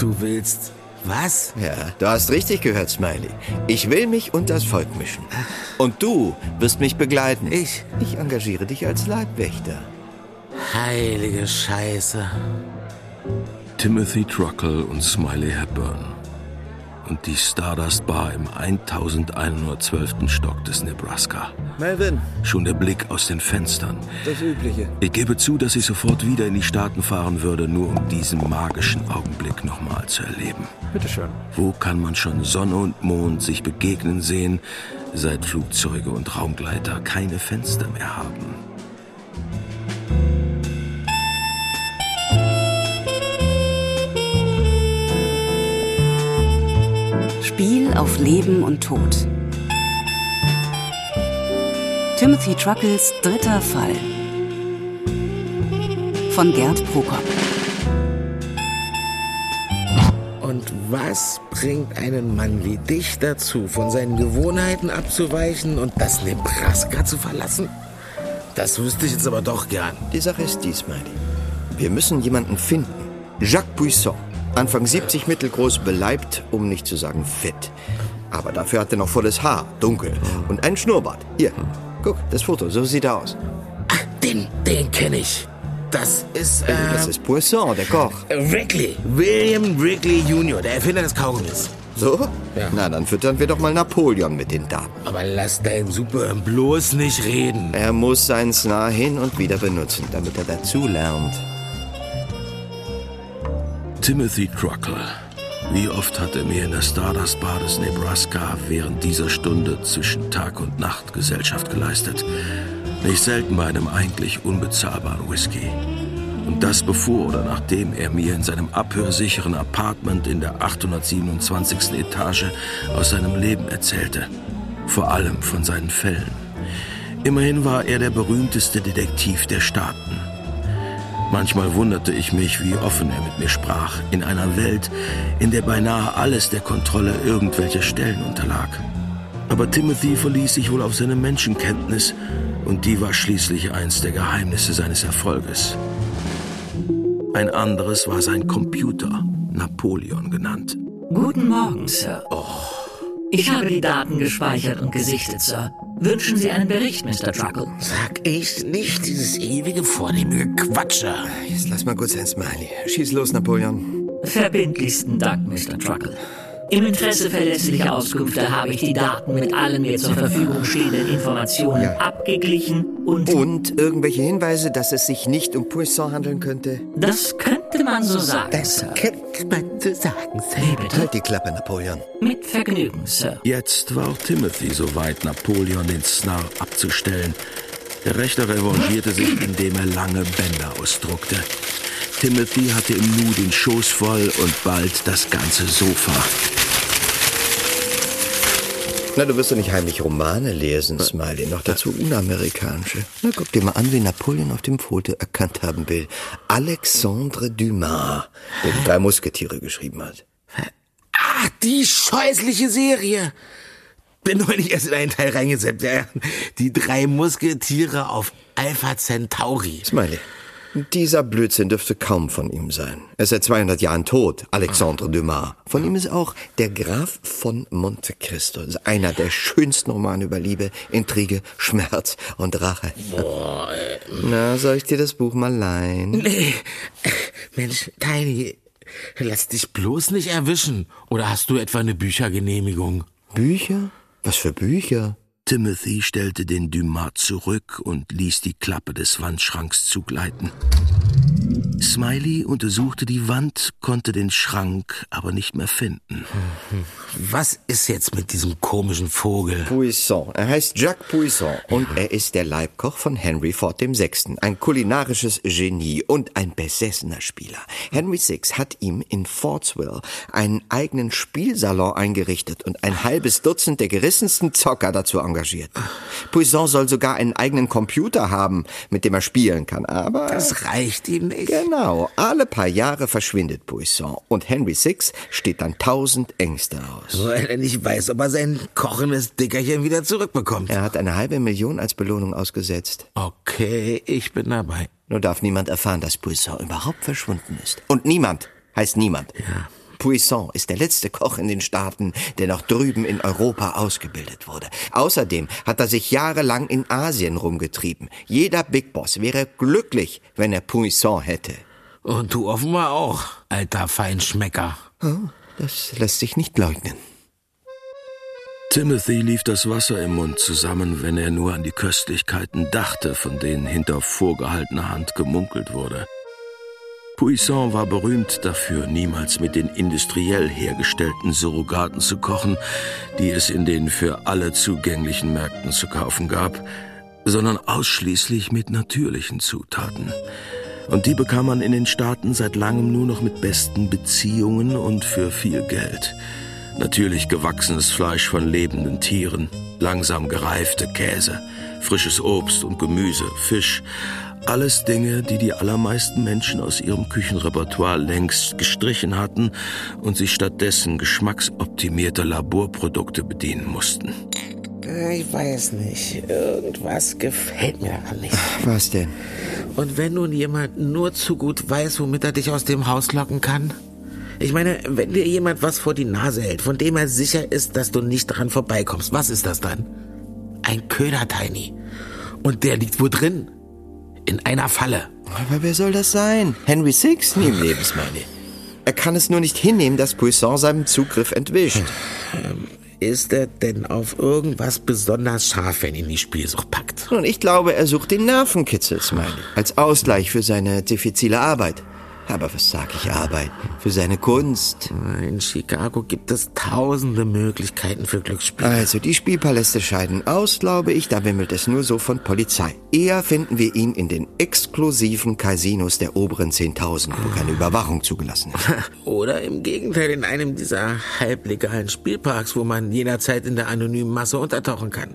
Du willst was? Ja, du hast richtig gehört, Smiley. Ich will mich unters Volk mischen. Und du wirst mich begleiten. Ich? Ich engagiere dich als Leibwächter. Heilige Scheiße. Timothy Truckle und Smiley Hepburn. Und die Stardust Bar im 1112. Stock des Nebraska. Melvin, Schon der Blick aus den Fenstern. das Übliche. Ich gebe zu, dass ich sofort wieder in die Staaten fahren würde, nur um diesen magischen Augenblick nochmal zu erleben. Bitteschön. Wo kann man schon Sonne und Mond sich begegnen sehen, seit Flugzeuge und Raumgleiter keine Fenster mehr haben? Auf Leben und Tod. Timothy Truckles dritter Fall. Von Gerd Prokop. Und was bringt einen Mann wie dich dazu, von seinen Gewohnheiten abzuweichen und das Nebraska zu verlassen? Das wüsste ich jetzt aber doch gern. Die Sache ist dies, Smiley. Wir müssen jemanden finden. Jacques Puissant. Anfang 70 mittelgroß, beleibt, um nicht zu sagen fett. Aber dafür hat er noch volles Haar, dunkel. Und einen Schnurrbart. Hier, guck, das Foto, so sieht er aus. Ach, den, den kenne ich. Das ist, äh, Das ist Poisson, der Koch. Wrigley. William Wrigley Jr., der Erfinder des Kaugummis. So? Ja. Na, dann füttern wir doch mal Napoleon mit den Daten. Aber lass deinen Super bloß nicht reden. Er muss seinen Snar hin und wieder benutzen, damit er dazulernt. Timothy Truckle. Wie oft hat er mir in der Stardust Bar des Nebraska während dieser Stunde zwischen Tag und Nacht Gesellschaft geleistet. Nicht selten bei einem eigentlich unbezahlbaren Whisky. Und das bevor oder nachdem er mir in seinem abhörsicheren Apartment in der 827. Etage aus seinem Leben erzählte. Vor allem von seinen Fällen. Immerhin war er der berühmteste Detektiv der Staaten. Manchmal wunderte ich mich, wie offen er mit mir sprach, in einer Welt, in der beinahe alles der Kontrolle irgendwelcher Stellen unterlag. Aber Timothy verließ sich wohl auf seine Menschenkenntnis, und die war schließlich eins der Geheimnisse seines Erfolges. Ein anderes war sein Computer, Napoleon genannt. Guten Morgen, Sir. Ich habe die Daten gespeichert und gesichtet, Sir. Wünschen Sie einen Bericht, Mr. Truckle? Sag ich nicht dieses ewige vornehme Quatsche. Jetzt lass mal gut sein, Smiley. Schieß los, Napoleon. Verbindlichsten Dank, Mr. Truckle. Im Interesse verlässlicher Auskünfte habe ich die Daten mit allen mir zur Verfügung stehenden Informationen Ja. abgeglichen und Und irgendwelche Hinweise, dass es sich nicht um Poisson handeln könnte? das könnte man so sagen, Sir. könnte man so sagen, Wie bitte? Halt die Klappe, Napoleon. Mit Vergnügen, Sir. Jetzt war auch Timothy so weit, Napoleon den Snar abzustellen. Der Rechter revanchierte sich, indem er lange Bänder ausdruckte. Timothy hatte im Nu den Schoß voll und bald das ganze Sofa. Na, du wirst doch nicht heimlich Romane lesen, Smiley. Noch dazu unamerikanische. Na, guck dir mal an, wie Napoleon auf dem Foto erkannt haben will. Alexandre Dumas, der die drei Musketiere geschrieben hat. Ah, die scheußliche Serie. Bin neulich erst in einen Teil reingesetzt. Die drei Musketiere auf Alpha Centauri. Smiley. Dieser Blödsinn dürfte kaum von ihm sein. Er ist seit 200 Jahren tot, Alexandre Dumas. Von ihm ist auch Der Graf von Monte Cristo. Das ist einer der schönsten Romane über Liebe, Intrige, Schmerz und Rache. Na, soll ich dir das Buch mal leihen? Nee. Mensch, Tiny, lass dich bloß nicht erwischen. Oder hast du etwa eine Büchergenehmigung? Bücher? Was für Bücher? Timothy stellte den Dumas zurück und ließ die Klappe des Wandschranks zugleiten. Smiley untersuchte die Wand, konnte den Schrank aber nicht mehr finden. Was ist jetzt mit diesem komischen Vogel? Puissant. Er heißt Jacques Puissant und er ist der Leibkoch von Henry Ford VI. Ein kulinarisches Genie und ein besessener Spieler. Henry VI hat ihm in Fordsville einen eigenen Spielsalon eingerichtet und ein halbes Dutzend der gerissensten Zocker dazu engagiert. Puissant soll sogar einen eigenen Computer haben, mit dem er spielen kann, aber... Das reicht ihm nicht. Genau, alle paar Jahre verschwindet Puissant und Henry VI steht dann tausend Ängste aus. Weil er nicht weiß, ob er sein kochendes Dickerchen wieder zurückbekommt. Er hat eine halbe Million als Belohnung ausgesetzt. Okay, ich bin dabei. Nur darf niemand erfahren, dass Puissant überhaupt verschwunden ist. Und niemand heißt niemand. Ja, Puissant ist der letzte Koch in den Staaten, der noch drüben in Europa ausgebildet wurde. Außerdem hat er sich jahrelang in Asien rumgetrieben. Jeder Big Boss wäre glücklich, wenn er Puissant hätte. Und du offenbar auch, alter Feinschmecker. Oh, das lässt sich nicht leugnen. Timothy lief das Wasser im Mund zusammen, wenn er nur an die Köstlichkeiten dachte, von denen hinter vorgehaltener Hand gemunkelt wurde. Puissant war berühmt dafür, niemals mit den industriell hergestellten Surrogaten zu kochen, die es in den für alle zugänglichen Märkten zu kaufen gab, sondern ausschließlich mit natürlichen Zutaten. Und die bekam man in den Staaten seit langem nur noch mit besten Beziehungen und für viel Geld. Natürlich gewachsenes Fleisch von lebenden Tieren, langsam gereifte Käse, frisches Obst und Gemüse, Fisch, alles Dinge, die die allermeisten Menschen aus ihrem Küchenrepertoire längst gestrichen hatten und sich stattdessen geschmacksoptimierte Laborprodukte bedienen mussten. Ich weiß nicht. Irgendwas gefällt mir daran nicht. Was denn? Und wenn nun jemand nur zu gut weiß, womit er dich aus dem Haus locken kann? Ich meine, wenn dir jemand was vor die Nase hält, von dem er sicher ist, dass du nicht dran vorbeikommst, was ist das dann? Ein Köder, Tiny. Und der liegt wo drin? In einer Falle. Aber wer soll das sein? Henry Six? Nie im Lebensmeine. Er kann es nur nicht hinnehmen, dass Puissant seinem Zugriff entwischt. Ist er denn auf irgendwas besonders scharf, wenn ihn die Spielsucht packt? Und ich glaube, er sucht den Nervenkitzel, Smiley, als Ausgleich für seine diffizile Arbeit. Aber was sag ich Arbeit? Für seine Kunst. In Chicago gibt es tausende Möglichkeiten für Glücksspiel. Also, die Spielpaläste scheiden aus, glaube ich, da wimmelt es nur so von Polizei. Eher finden wir ihn in den exklusiven Casinos der oberen 10.000, wo keine Überwachung zugelassen ist. Oder im Gegenteil in einem dieser halblegalen Spielparks, wo man jederzeit in der anonymen Masse untertauchen kann.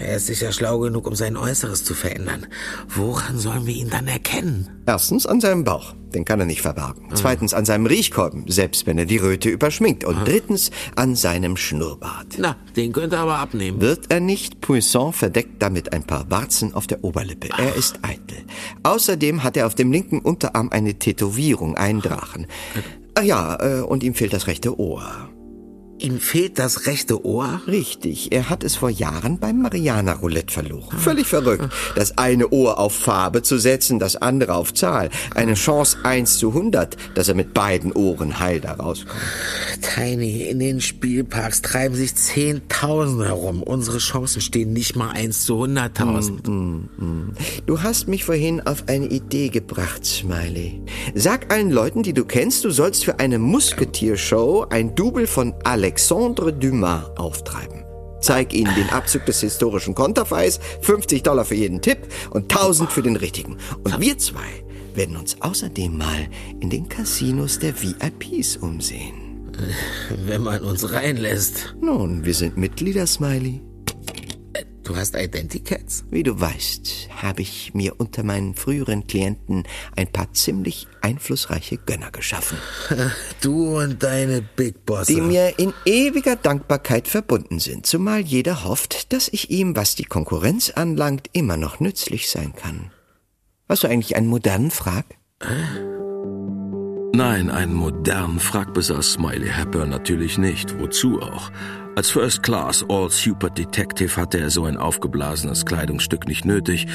Er ist sicher schlau genug, um sein Äußeres zu verändern. Woran sollen wir ihn dann erkennen? Erstens an seinem Bauch, den kann er nicht verbergen. Zweitens an seinem Riechkolben, selbst wenn er die Röte überschminkt. Und drittens an seinem Schnurrbart. Na, den könnte er aber abnehmen. Wird er nicht, Puissant verdeckt damit ein paar Warzen auf der Oberlippe. Er ist eitel. Außerdem hat er auf dem linken Unterarm eine Tätowierung, einen Drachen. Ach ja, äh, und ihm fehlt das rechte Ohr. Ihm fehlt das rechte Ohr? Richtig, er hat es vor Jahren beim Mariana-Roulette verloren. Völlig verrückt. Das eine Ohr auf Farbe zu setzen, das andere auf Zahl. Eine Chance 1 zu 100, dass er mit beiden Ohren heil da rauskommt. Tiny, in den Spielparks treiben sich Zehntausende herum. Unsere Chancen stehen nicht mal 1 zu 100.000. Du hast mich vorhin auf eine Idee gebracht, Smiley. Sag allen Leuten, die du kennst, du sollst für eine Musketiershow ein Double von Alexandre Dumas auftreiben. Zeig ihnen den Abzug des historischen Konterfeis, 50 Dollar für jeden Tipp und 1000 für den richtigen. Und wir zwei werden uns außerdem mal in den Casinos der VIPs umsehen. Wenn man uns reinlässt. Nun, wir sind Mitglieder, Smiley. Du hast Identicats? Wie du weißt, habe ich mir unter meinen früheren Klienten ein paar ziemlich einflussreiche Gönner geschaffen, Du und deine Big Bosse. die mir in ewiger Dankbarkeit verbunden sind, zumal jeder hofft, dass ich ihm, was die Konkurrenz anlangt, immer noch nützlich sein kann. Hast du eigentlich einen modernen Frag? Nein, einen modernen Frack besaß Smiley Hepburn natürlich nicht. Wozu auch? Als First Class All Super Detective hatte er so ein aufgeblasenes Kleidungsstück nicht nötig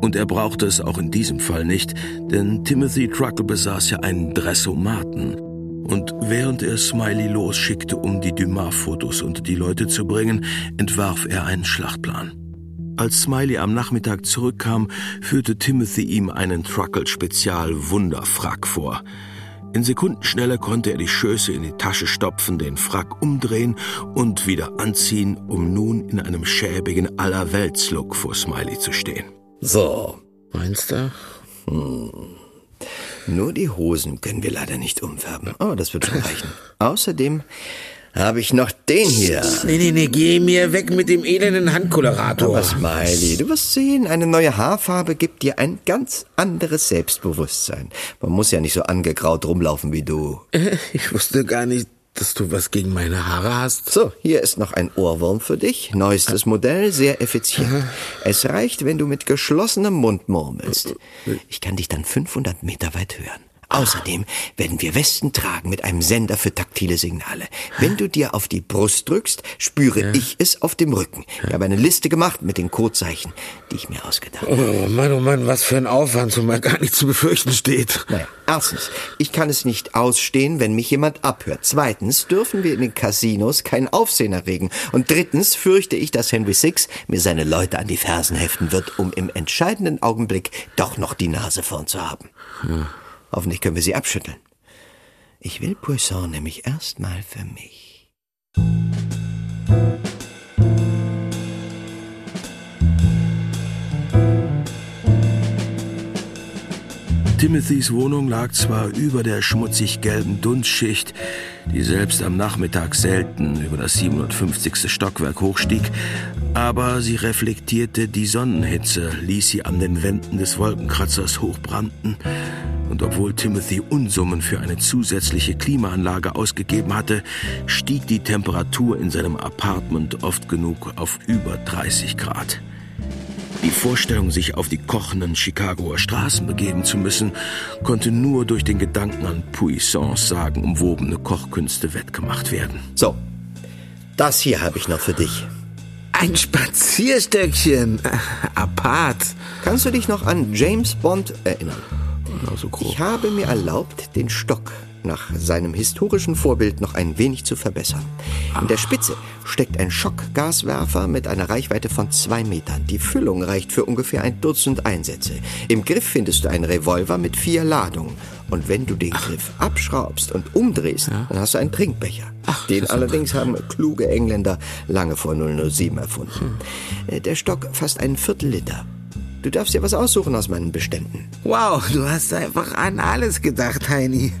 und er brauchte es auch in diesem Fall nicht, denn Timothy Truckle besaß ja einen Dressomaten. Und während er Smiley losschickte, um die Dumas-Fotos unter die Leute zu bringen, entwarf er einen Schlachtplan. Als Smiley am Nachmittag zurückkam, führte Timothy ihm einen Truckle-Spezial-Wunderfrack vor. In Sekundenschnelle konnte er die Schöße in die Tasche stopfen, den Frack umdrehen und wieder anziehen, um nun in einem schäbigen Allerweltslook vor Smiley zu stehen. So, Meinst du? nur die Hosen können wir leider nicht umfärben, aber das wird schon reichen. Außerdem habe ich noch den hier. Nee, nee, nee, geh mir weg mit dem elenden Handkolerator. Aber Smiley, du wirst sehen, eine neue Haarfarbe gibt dir ein ganz anderes Selbstbewusstsein. Man muss ja nicht so angegraut rumlaufen wie du. Ich wusste gar nicht, dass du was gegen meine Haare hast. So, hier ist noch ein Ohrwurm für dich. Neuestes Modell, sehr effizient. Es reicht, wenn du mit geschlossenem Mund murmelst. Ich kann dich dann 500 Meter weit hören. Außerdem werden wir Westen tragen mit einem Sender für taktile Signale. Wenn du dir auf die Brust drückst, spüre ja. ich es auf dem Rücken. Ich habe eine Liste gemacht mit den Codezeichen, die ich mir ausgedacht habe. Oh Mann, oh Mann, was für ein Aufwand, man gar nicht zu befürchten steht. Naja, erstens, ich kann es nicht ausstehen, wenn mich jemand abhört. Zweitens dürfen wir in den Casinos keinen Aufsehen erregen. Und drittens fürchte ich, dass Henry Six mir seine Leute an die Fersen heften wird, um im entscheidenden Augenblick doch noch die Nase vorn zu haben. Ja. Hoffentlich können wir sie abschütteln. Ich will Poisson nämlich erstmal für mich. Timothys Wohnung lag zwar über der schmutzig gelben Dunstschicht, die selbst am Nachmittag selten über das 750. Stockwerk hochstieg, aber sie reflektierte die Sonnenhitze, ließ sie an den Wänden des Wolkenkratzers hochbrannten, und obwohl Timothy Unsummen für eine zusätzliche Klimaanlage ausgegeben hatte, stieg die Temperatur in seinem Apartment oft genug auf über 30 Grad. Die Vorstellung, sich auf die kochenden Chicagoer Straßen begeben zu müssen, konnte nur durch den Gedanken an Puissants sagenumwobene Kochkünste wettgemacht werden. So, das hier habe ich noch für dich. Ein Spazierstöckchen. Apart. Kannst du dich noch an James Bond erinnern? So ich habe mir erlaubt, den Stock nach seinem historischen Vorbild noch ein wenig zu verbessern. In der Spitze steckt ein Schockgaswerfer mit einer Reichweite von zwei Metern. Die Füllung reicht für ungefähr ein Dutzend Einsätze. Im Griff findest du einen Revolver mit vier Ladungen. Und wenn du den Griff abschraubst und umdrehst, ja. dann hast du einen Trinkbecher. Ach, den allerdings haben kluge Engländer lange vor 007 erfunden. Hm. Der Stock fasst einen Viertel-Liter. Du darfst dir was aussuchen aus meinen Beständen. Wow, du hast einfach an alles gedacht, Heini.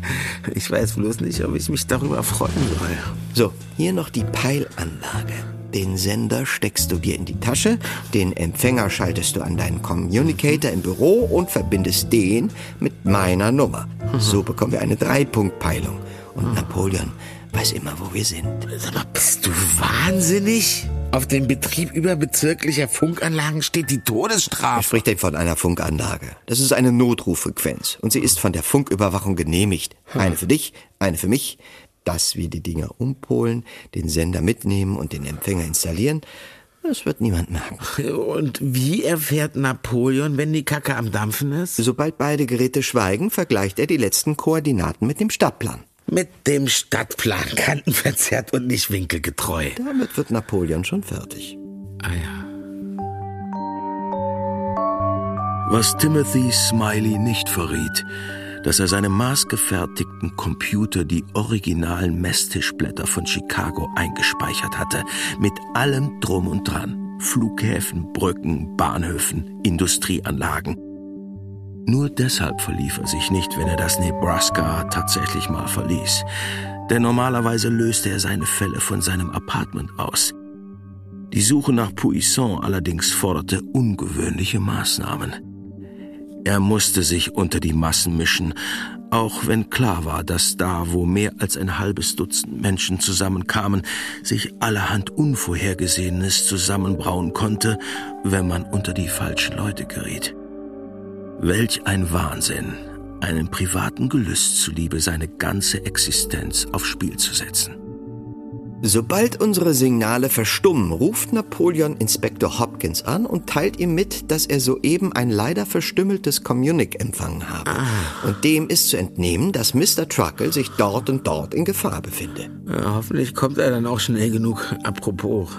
Ich weiß bloß nicht, ob ich mich darüber freuen soll. So, hier noch die Peilanlage. Den Sender steckst du dir in die Tasche, den Empfänger schaltest du an deinen Communicator im Büro und verbindest den mit meiner Nummer. Mhm. So bekommen wir eine Dreipunktpeilung. Und mhm. Napoleon weiß immer, wo wir sind. Sag mal, bist du wahnsinnig? Auf dem Betrieb überbezirklicher Funkanlagen steht die Todesstrafe. Ich spricht denn von einer Funkanlage. Das ist eine Notruffrequenz und sie ist von der Funküberwachung genehmigt. Hm. Eine für dich, eine für mich. Dass wir die Dinger umpolen, den Sender mitnehmen und den Empfänger installieren, das wird niemand merken. Und wie erfährt Napoleon, wenn die Kacke am Dampfen ist? Sobald beide Geräte schweigen, vergleicht er die letzten Koordinaten mit dem Stadtplan. Mit dem Stadtplan kantenverzerrt und nicht winkelgetreu. Damit wird Napoleon schon fertig. Ah ja. Was Timothy Smiley nicht verriet, dass er seinem maßgefertigten Computer die originalen Messtischblätter von Chicago eingespeichert hatte, mit allem drum und dran. Flughäfen, Brücken, Bahnhöfen, Industrieanlagen. Nur deshalb verlief er sich nicht, wenn er das Nebraska tatsächlich mal verließ. Denn normalerweise löste er seine Fälle von seinem Apartment aus. Die Suche nach Puisson allerdings forderte ungewöhnliche Maßnahmen. Er musste sich unter die Massen mischen, auch wenn klar war, dass da, wo mehr als ein halbes Dutzend Menschen zusammenkamen, sich allerhand Unvorhergesehenes zusammenbrauen konnte, wenn man unter die falschen Leute geriet. Welch ein Wahnsinn, einem privaten Gelüst zuliebe seine ganze Existenz aufs Spiel zu setzen. Sobald unsere Signale verstummen, ruft Napoleon Inspektor Hopkins an und teilt ihm mit, dass er soeben ein leider verstümmeltes Communic empfangen habe. Ah. Und dem ist zu entnehmen, dass Mr. Truckle sich dort und dort in Gefahr befinde. Ja, hoffentlich kommt er dann auch schnell genug. Apropos,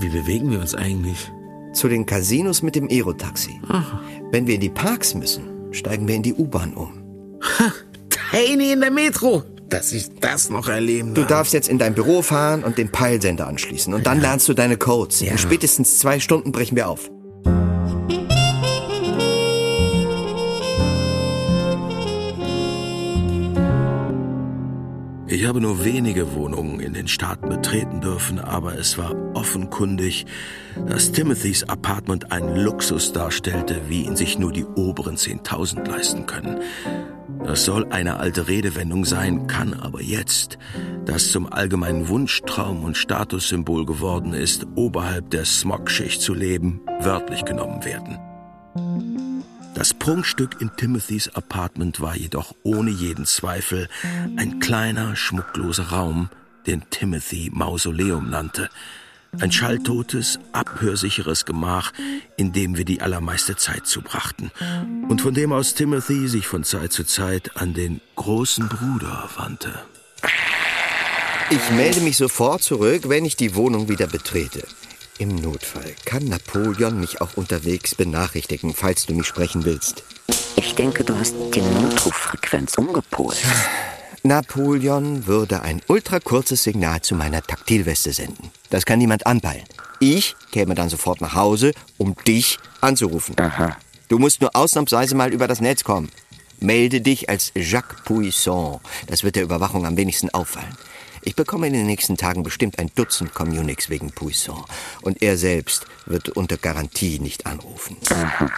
wie bewegen wir uns eigentlich? Zu den Casinos mit dem Aerotaxi. Aha. Wenn wir in die Parks müssen, steigen wir in die U-Bahn um. Ha, Tiny in der Metro. Dass ich das noch erleben darf. Du darfst jetzt in dein Büro fahren und den Peilsender anschließen. Und dann ja. lernst du deine Codes. Ja. In spätestens zwei Stunden brechen wir auf. Ich habe nur wenige Wohnungen in den Staaten betreten dürfen, aber es war offenkundig, dass Timothys Apartment einen Luxus darstellte, wie ihn sich nur die oberen 10.000 leisten können. Das soll eine alte Redewendung sein, kann aber jetzt, das zum allgemeinen Wunschtraum und Statussymbol geworden ist, oberhalb der Smogschicht zu leben, wörtlich genommen werden. Das Prunkstück in Timothys Apartment war jedoch ohne jeden Zweifel ein kleiner, schmuckloser Raum, den Timothy Mausoleum nannte. Ein schalltotes, abhörsicheres Gemach, in dem wir die allermeiste Zeit zubrachten. Und von dem aus Timothy sich von Zeit zu Zeit an den großen Bruder wandte. Ich melde mich sofort zurück, wenn ich die Wohnung wieder betrete. Im Notfall kann Napoleon mich auch unterwegs benachrichtigen, falls du mich sprechen willst. Ich denke, du hast die Notrufrequenz umgepolt. Napoleon würde ein ultrakurzes Signal zu meiner Taktilweste senden. Das kann niemand anpeilen. Ich käme dann sofort nach Hause, um dich anzurufen. Aha. Du musst nur ausnahmsweise mal über das Netz kommen. Melde dich als Jacques Puisson. Das wird der Überwachung am wenigsten auffallen. Ich bekomme in den nächsten Tagen bestimmt ein Dutzend Communiques wegen Puisson. Und er selbst wird unter Garantie nicht anrufen.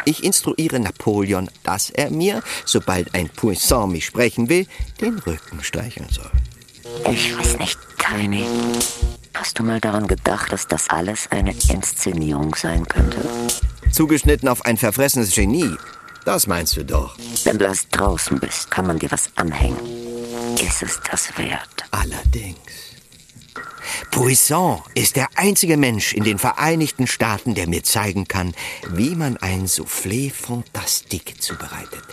Ich instruiere Napoleon, dass er mir, sobald ein Puisson mich sprechen will, den Rücken streicheln soll. Ich weiß nicht, Tiny. Hast du mal daran gedacht, dass das alles eine Inszenierung sein könnte? Zugeschnitten auf ein verfressenes Genie. Das meinst du doch. Wenn du erst draußen bist, kann man dir was anhängen. Ist es das wert? Allerdings. Puisson ist der einzige Mensch in den Vereinigten Staaten, der mir zeigen kann, wie man ein Soufflé Fantastique zubereitet.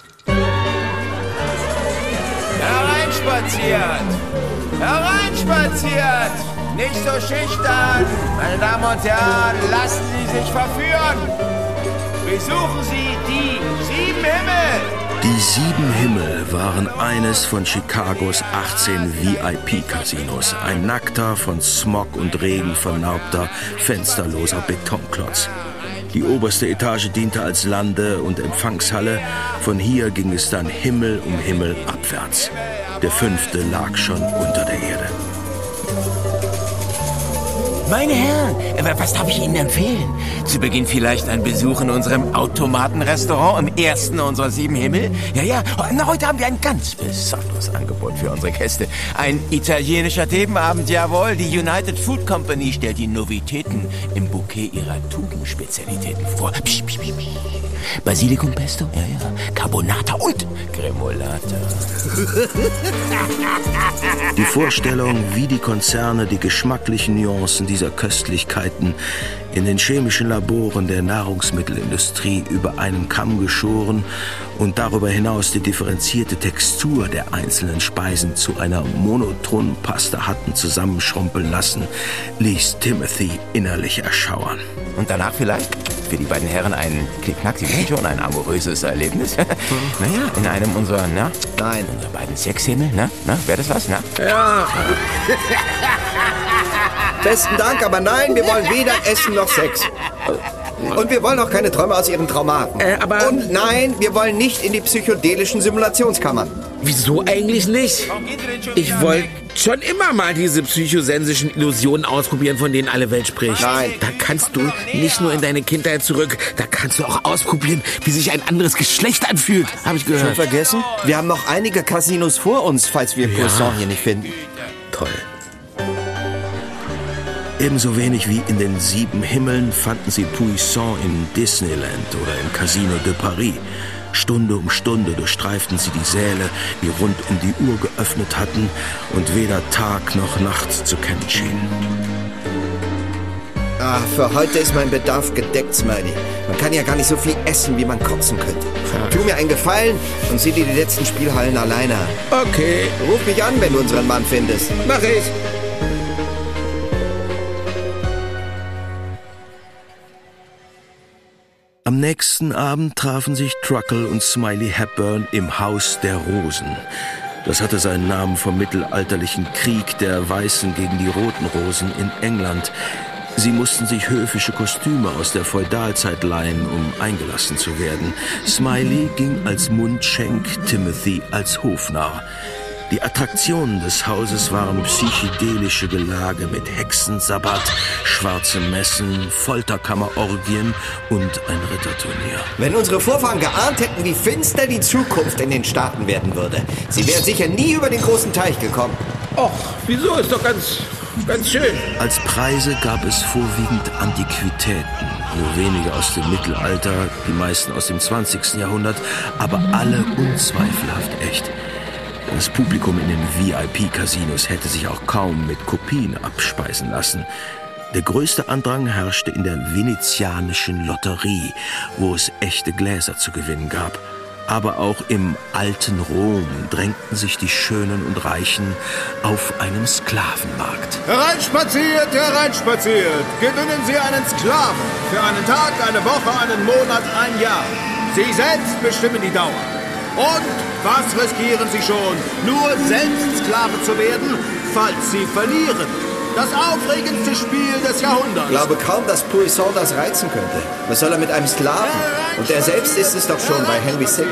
Hereinspaziert! Hereinspaziert! Nicht so schüchtern! Meine Damen und Herren, lassen Sie sich verführen! Besuchen Sie die sieben Himmel! Die sieben Himmel waren eines von Chicagos 18 VIP-Casinos. Ein nackter, von Smog und Regen vernaubter, fensterloser Betonklotz. Die oberste Etage diente als Lande- und Empfangshalle. Von hier ging es dann Himmel um Himmel abwärts. Der fünfte lag schon unter der Erde. Meine Herren, was darf ich Ihnen empfehlen? Zu Beginn vielleicht ein Besuch in unserem Automatenrestaurant im ersten unserer sieben Himmel? Ja, ja, na, heute haben wir ein ganz besonderes Angebot für unsere Gäste. Ein italienischer Themenabend, jawohl. Die United Food Company stellt die Novitäten im Bouquet ihrer Tugenspezialitäten vor. Psch, psch, psch, psch. Basilikumpesto, ja, ja, Carbonata und Gremolata. Die Vorstellung, wie die Konzerne die geschmacklichen Nuancen dieser Köstlichkeiten in den chemischen Laboren der Nahrungsmittelindustrie über einen Kamm geschoren und darüber hinaus die differenzierte Textur der einzelnen Speisen zu einer monotonen Paste hatten zusammenschrumpeln lassen, ließ Timothy innerlich erschauern. Und danach vielleicht für die beiden Herren ein Knickknack, Sie wissen schon, ein amoröses Erlebnis. naja, in einem unserer, na? Nein. Unserer beiden Sexhimmel? Na, wäre das was, na? Besten Dank, aber nein, wir wollen weder Essen noch Sex. Und wir wollen auch keine Träume aus ihren Traumaten. Äh, aber- Und nein, wir wollen nicht in die psychedelischen Simulationskammern. Wieso eigentlich nicht? Ich wollte schon immer mal diese psychosensischen Illusionen ausprobieren, von denen alle Welt spricht. Nein. Da kannst du nicht nur in deine Kindheit zurück, da kannst du auch ausprobieren, wie sich ein anderes Geschlecht anfühlt, habe ich Schon gehört. vergessen? Wir haben noch einige Casinos vor uns, falls wir Poisson hier nicht finden. Toll. Ebenso wenig wie in den sieben Himmeln fanden sie Puissant in Disneyland oder im Casino de Paris. Stunde um Stunde durchstreiften sie die Säle, die rund um die Uhr geöffnet hatten und weder Tag noch Nacht zu kennen schienen. Ah, für heute ist mein Bedarf gedeckt, Smiley. Man kann ja gar nicht so viel essen, wie man kotzen könnte. Tu mir einen Gefallen und sieh dir die letzten Spielhallen alleine an. Okay, Ruf mich an, wenn du unseren Mann findest. mach ich. Am nächsten Abend trafen sich Truckle und Smiley Hepburn im Haus der Rosen. Das hatte seinen Namen vom mittelalterlichen Krieg der Weißen gegen die Roten Rosen in England. Sie mussten sich höfische Kostüme aus der Feudalzeit leihen, um eingelassen zu werden. Smiley ging als Mundschenk, Timothy als Hofnarr. Die Attraktionen des Hauses waren psychedelische Gelage mit Hexensabbat, schwarze Messen, Folterkammerorgien und ein Ritterturnier. Wenn unsere Vorfahren geahnt hätten, wie finster die Zukunft in den Staaten werden würde, sie wären sicher nie über den großen Teich gekommen. Och, wieso? Ist doch ganz ganz schön. Als Preise gab es vorwiegend Antiquitäten, nur wenige aus dem Mittelalter, die meisten aus dem 20. Jahrhundert, aber alle unzweifelhaft echt. Das Publikum in den VIP-Casinos hätte sich auch kaum mit Kopien abspeisen lassen. Der größte Andrang herrschte in der venezianischen Lotterie, wo es echte Gläser zu gewinnen gab. Aber auch im alten Rom drängten sich die Schönen und Reichen auf einem Sklavenmarkt. Hereinspaziert, hereinspaziert. Gewinnen Sie einen Sklaven. Für einen Tag, eine Woche, einen Monat, ein Jahr. Sie selbst bestimmen die Dauer. Und was riskieren Sie schon? Nur selbst Sklave zu werden, falls Sie verlieren. Das aufregendste Spiel des Jahrhunderts. Ich glaube kaum, dass Poisson das reizen könnte. Was soll er mit einem Sklaven? Und er selbst ist es doch schon bei Henry VI.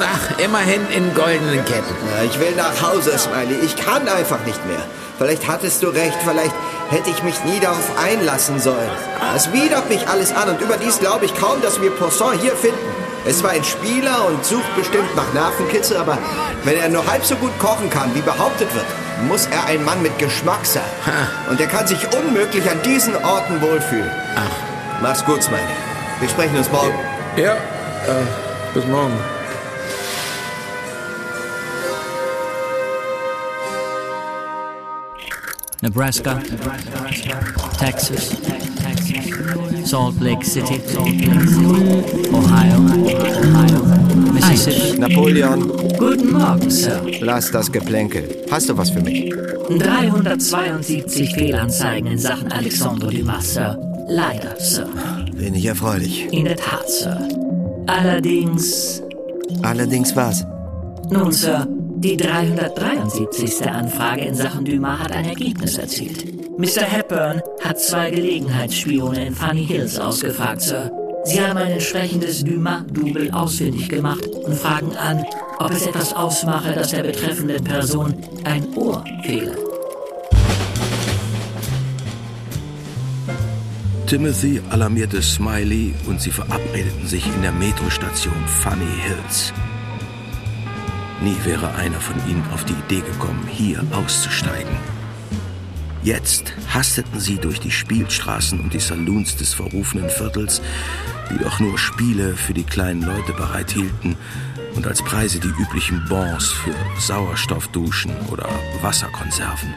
Ach, immerhin in goldenen Ketten. Na, ich will nach Hause, Smiley. Ich kann einfach nicht mehr. Vielleicht hattest du recht. Vielleicht hätte ich mich nie darauf einlassen sollen. Es widert mich alles an und überdies glaube ich kaum, dass wir Poisson hier finden. Es war ein Spieler und sucht bestimmt nach Nervenkitzel, aber wenn er nur halb so gut kochen kann, wie behauptet wird, muss er ein Mann mit Geschmack sein. Und er kann sich unmöglich an diesen Orten wohlfühlen. Ach. Mach's gut, Smiley. Wir sprechen uns morgen. Ja, äh, bis morgen. Nebraska, Texas, Salt Lake City, Ohio, Mississippi. Napoleon, Guten Morgen, Sir. lass das Geplänkel. Hast du was für mich? 372 Fehlanzeigen in Sachen Alexandre Dumas, Sir. Leider, Sir. Wenig erfreulich. In der Tat, Sir. Allerdings, Allerdings was? nun, Sir, die 373. Anfrage in Sachen Dumas hat ein Ergebnis erzielt. Mr. Hepburn hat zwei Gelegenheitsspione in Funny Hills ausgefragt, Sir. Sie haben ein entsprechendes Dumas-Double ausfindig gemacht und fragen an, ob es etwas ausmache, dass der betreffenden Person ein Ohr fehle. Timothy alarmierte Smiley und sie verabredeten sich in der Metrostation Funny Hills. Nie wäre einer von ihnen auf die Idee gekommen, hier auszusteigen. Jetzt hasteten sie durch die Spielstraßen und die Saloons des verrufenen Viertels, die doch nur Spiele für die kleinen Leute bereithielten und als Preise die üblichen Bons für Sauerstoffduschen oder Wasserkonserven.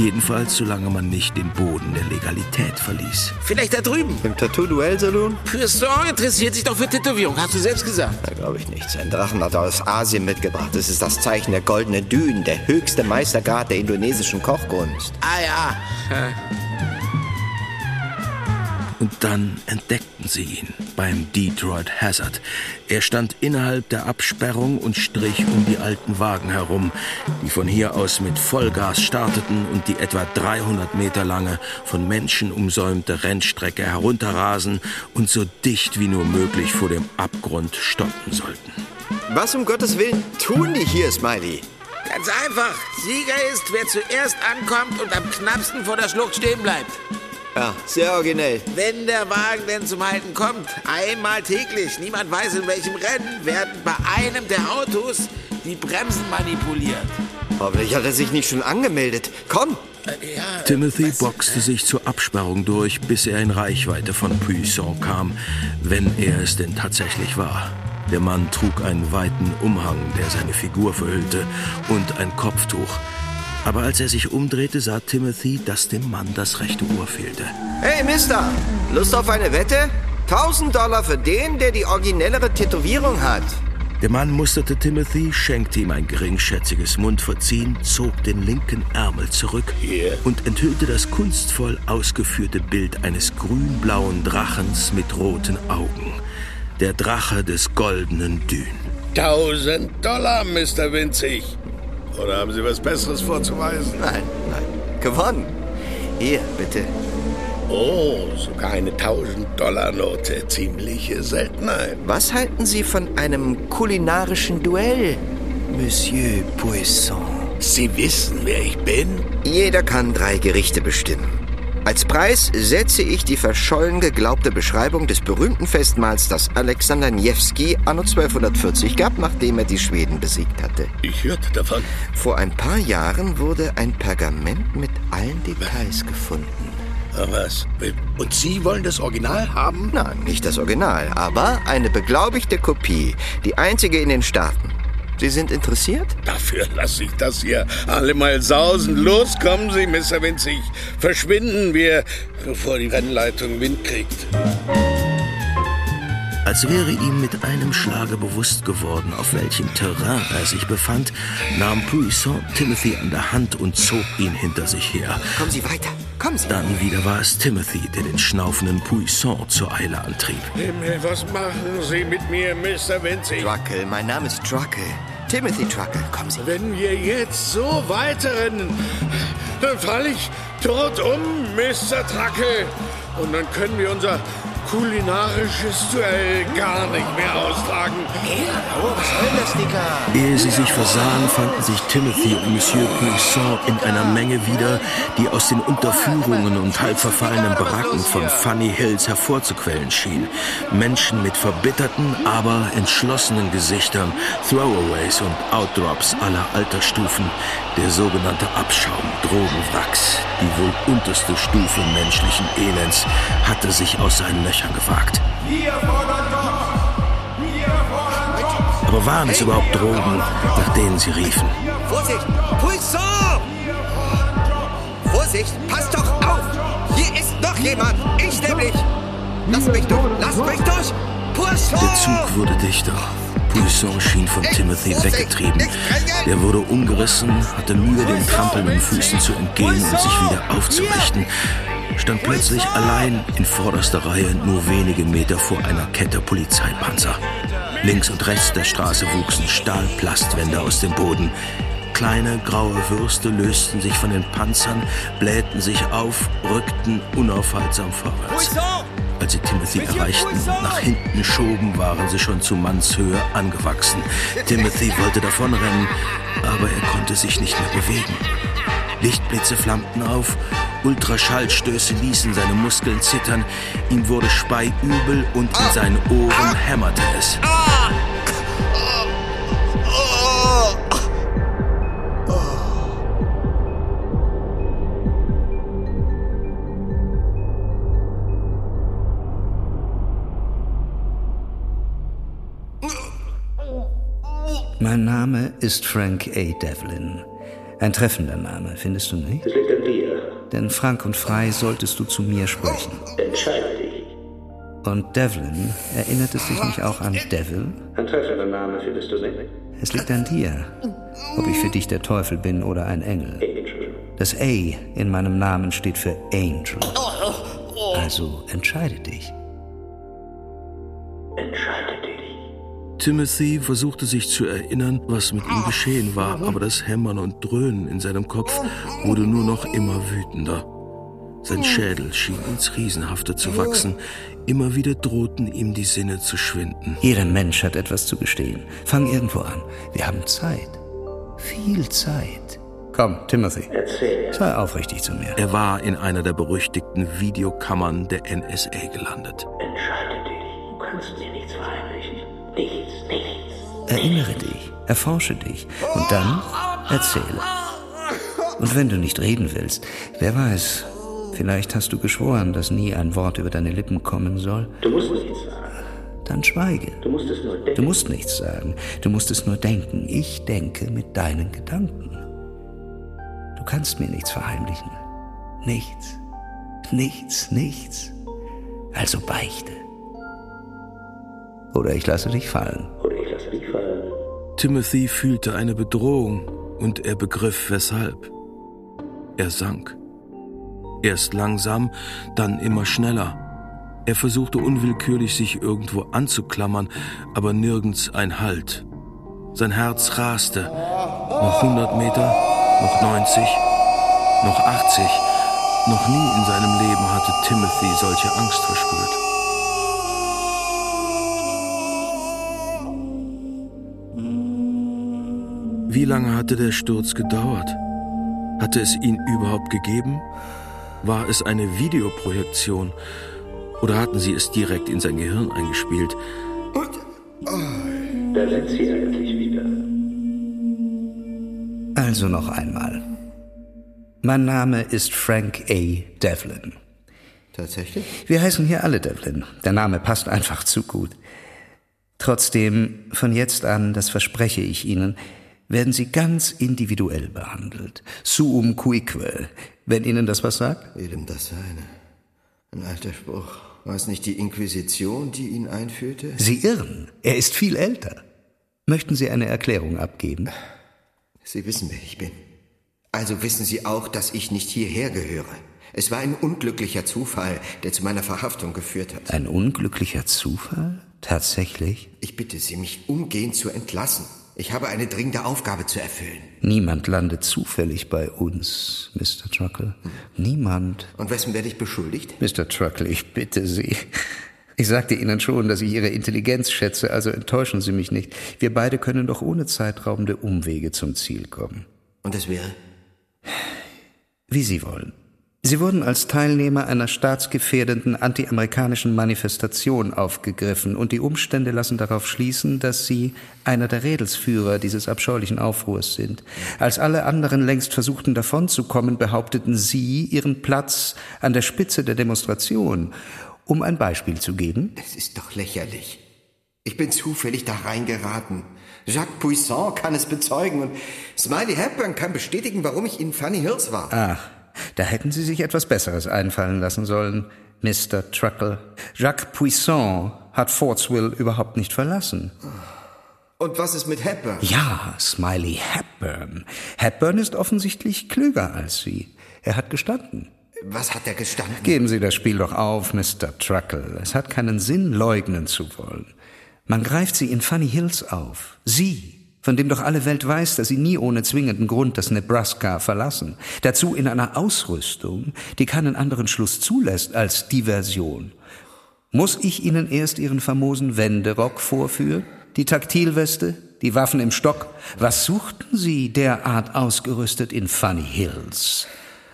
Jedenfalls, solange man nicht den Boden der Legalität verließ. Vielleicht da drüben. Im Tattoo-Duell-Salon? Poisson interessiert sich doch für Tätowierung, hast du selbst gesagt. Da glaube ich nicht. Sein Drachen hat er aus Asien mitgebracht. Das ist das Zeichen der goldenen Dünen, der höchste Meistergrad der indonesischen Kochkunst. Ah ja. Und dann entdeckten sie ihn beim Detroit Hazard. Er stand innerhalb der Absperrung und strich um die alten Wagen herum, die von hier aus mit Vollgas starteten und die etwa 300 Meter lange, von Menschen umsäumte Rennstrecke herunterrasen und so dicht wie nur möglich vor dem Abgrund stoppen sollten. Was um Gottes Willen tun die hier, Smiley? Ganz einfach. Sieger ist, wer zuerst ankommt und am knappsten vor der Schlucht stehen bleibt. Ja, sehr originell. Wenn der Wagen denn zum Halten kommt, einmal täglich, niemand weiß in welchem Rennen, werden bei einem der Autos die Bremsen manipuliert. Hoffentlich hat er sich nicht schon angemeldet. Komm! Äh, ja, Timothy du, boxte sich zur Absperrung durch, bis er in Reichweite von Puissant kam, wenn er es denn tatsächlich war. Der Mann trug einen weiten Umhang, der seine Figur verhüllte, und ein Kopftuch. Aber als er sich umdrehte, sah Timothy, dass dem Mann das rechte Ohr fehlte. Hey, Mister! Lust auf eine Wette? 1000 Dollar für den, der die originellere Tätowierung hat. Der Mann musterte Timothy, schenkte ihm ein geringschätziges Mundverziehen, zog den linken Ärmel zurück und enthüllte das kunstvoll ausgeführte Bild eines grünblauen Drachens mit roten Augen. Der Drache des goldenen Dün. 1000 Dollar, Mr. Winzig. Oder haben Sie was Besseres vorzuweisen? Nein, nein. Gewonnen. Hier, bitte. Oh, sogar eine 1000-Dollar-Note. Ziemliche Seltenheit. Was halten Sie von einem kulinarischen Duell, Monsieur Poisson? Sie wissen, wer ich bin? Jeder kann drei Gerichte bestimmen. Als Preis setze ich die verschollen geglaubte Beschreibung des berühmten Festmahls, das Alexander Niewski anno 1240 gab, nachdem er die Schweden besiegt hatte. Ich hörte davon. Vor ein paar Jahren wurde ein Pergament mit allen Details gefunden. Was? Und Sie wollen das Original haben? Nein, nicht das Original, aber eine beglaubigte Kopie. Die einzige in den Staaten. Sie sind interessiert? Dafür lasse ich das hier alle mal sausen. Los, kommen Sie, Mr. Winzig. Verschwinden wir, bevor die Rennleitung Wind kriegt. Als wäre ihm mit einem Schlage bewusst geworden, auf welchem Terrain er sich befand, nahm Puissant Timothy an der Hand und zog ihn hinter sich her. Kommen Sie weiter, kommen Sie. Dann wieder war es Timothy, der den schnaufenden Puissant zur Eile antrieb. Himmel, was machen Sie mit mir, Mr. Winzig? Truckle, mein Name ist Truckle. Timothy Truckle, kommen Sie. Wenn wir jetzt so weiterrennen, dann falle ich tot um, Mr. Truckle. Und dann können wir unser kulinarisches Duell gar nicht mehr austragen. Ehe sie sich versahen, fanden sich Timothy und Monsieur Puissant in einer Menge wieder, die aus den Unterführungen und halb verfallenen Baracken von Funny Hills hervorzuquellen schien. Menschen mit verbitterten, aber entschlossenen Gesichtern, Throwaways und Outdrops aller Altersstufen, der sogenannte Abschaum, Drogenwracks, die wohl unterste Stufe menschlichen Elends, hatte sich aus seinen Löchern gewagt. Aber waren es überhaupt Drogen, nach denen sie riefen? Vorsicht! Puissant! Vorsicht! Passt doch auf! Hier ist noch jemand! Ich nämlich! Lasst mich durch! Lasst mich durch! Puissant! Der Zug wurde dichter. Puissant schien von Timothy weggetrieben. Er wurde umgerissen, hatte Mühe, den trampelnden Füßen zu entgehen und sich wieder aufzurichten. Stand plötzlich allein in vorderster Reihe nur wenige Meter vor einer Kette Polizeipanzer. Links und rechts der Straße wuchsen Stahlplastwände aus dem Boden. Kleine graue Würste lösten sich von den Panzern, blähten sich auf, rückten unaufhaltsam vorwärts. Als sie Timothy erreichten und nach hinten schoben, waren sie schon zu Mannshöhe angewachsen. Timothy wollte davonrennen, aber er konnte sich nicht mehr bewegen. Lichtblitze flammten auf, Ultraschallstöße ließen seine Muskeln zittern, ihm wurde speiübel und in seinen Ohren hämmerte es. Mein Name ist Frank A. Devlin. Ein treffender Name, findest du nicht? Es liegt an dir. Denn frank und frei solltest du zu mir sprechen. Entscheide dich. Und Devlin, erinnert es dich nicht auch an Devil? Ein treffender Name findest du nicht? Es liegt an dir, ob ich für dich der Teufel bin oder ein Engel. Angel. Das A in meinem Namen steht für Angel. Also entscheide dich. Timothy versuchte sich zu erinnern, was mit ihm geschehen war, aber das Hämmern und Dröhnen in seinem Kopf wurde nur noch immer wütender. Sein Schädel schien ins Riesenhafte zu wachsen. Immer wieder drohten ihm die Sinne zu schwinden. Jeder Mensch hat etwas zu gestehen. Fang irgendwo an. Wir haben Zeit. Viel Zeit. Komm, Timothy. Erzähl. Sei aufrichtig zu mir. Er war in einer der berüchtigten Videokammern der NSA gelandet. Entscheide dich. Du kannst mir nichts verheimlichen. Erinnere dich, erforsche dich und dann erzähle. Und wenn du nicht reden willst, wer weiß, vielleicht hast du geschworen, dass nie ein Wort über deine Lippen kommen soll. Du musst nichts sagen. Dann schweige. Du musst es nur denken. Du musst nichts sagen, du musst es nur denken. Ich denke mit deinen Gedanken. Du kannst mir nichts verheimlichen. Nichts. Nichts, nichts. Also beichte. Oder ich lasse dich fallen. Oder ich lasse dich fallen. Timothy fühlte eine Bedrohung und er begriff weshalb. Er sank. Erst langsam, dann immer schneller. Er versuchte unwillkürlich, sich irgendwo anzuklammern, aber nirgends ein Halt. Sein Herz raste. Noch 100 Meter, noch 90, noch 80. Noch nie in seinem Leben hatte Timothy solche Angst verspürt. Wie lange hatte der Sturz gedauert? Hatte es ihn überhaupt gegeben? War es eine Videoprojektion oder hatten Sie es direkt in sein Gehirn eingespielt? Da sind Sie endlich wieder. Also noch einmal. Mein Name ist Frank A. Devlin. Tatsächlich? Wir heißen hier alle Devlin. Der Name passt einfach zu gut. Trotzdem, von jetzt an, das verspreche ich Ihnen, werden Sie ganz individuell behandelt. Suum cuique, wenn Ihnen das was sagt? Jedem das seine. Ein alter Spruch. War es nicht die Inquisition, die ihn einführte? Sie irren. Er ist viel älter. Möchten Sie eine Erklärung abgeben? Sie wissen, wer ich bin. Also wissen Sie auch, dass ich nicht hierher gehöre. Es war ein unglücklicher Zufall, der zu meiner Verhaftung geführt hat. Ein unglücklicher Zufall? Tatsächlich? Ich bitte Sie, mich umgehend zu entlassen. Ich habe eine dringende Aufgabe zu erfüllen. Niemand landet zufällig bei uns, Mr. Truckle. Niemand. Und wessen werde ich beschuldigt? Mr. Truckle, ich bitte Sie. Ich sagte Ihnen schon, dass ich Ihre Intelligenz schätze, also enttäuschen Sie mich nicht. Wir beide können doch ohne zeitraubende Umwege zum Ziel kommen. Und es wäre? Wie Sie wollen. Sie wurden als Teilnehmer einer staatsgefährdenden antiamerikanischen Manifestation aufgegriffen und die Umstände lassen darauf schließen, dass Sie einer der Rädelsführer dieses abscheulichen Aufruhrs sind. Als alle anderen längst versuchten davonzukommen, behaupteten Sie Ihren Platz an der Spitze der Demonstration. Um ein Beispiel zu geben. Es ist doch lächerlich. Ich bin zufällig da reingeraten. Jacques Puissant kann es bezeugen und Smiley Hepburn kann bestätigen, warum ich in Funny Hills war. Ach, da hätten Sie sich etwas Besseres einfallen lassen sollen, Mr. Truckle. Jacques Puissant hat Fortsville überhaupt nicht verlassen. Und was ist mit Hepburn? Ja, Smiley Hepburn. Hepburn ist offensichtlich klüger als Sie. Er hat gestanden. Was hat er gestanden? Geben Sie das Spiel doch auf, Mr. Truckle. Es hat keinen Sinn, leugnen zu wollen. Man greift Sie in Funny Hills auf. Sie, von dem doch alle Welt weiß, dass Sie nie ohne zwingenden Grund das Nebraska verlassen. Dazu in einer Ausrüstung, die keinen anderen Schluss zulässt als Diversion. Muss ich Ihnen erst Ihren famosen Wenderock vorführen? Die Taktilweste? Die Waffen im Stock? Was suchten Sie derart ausgerüstet in Funny Hills?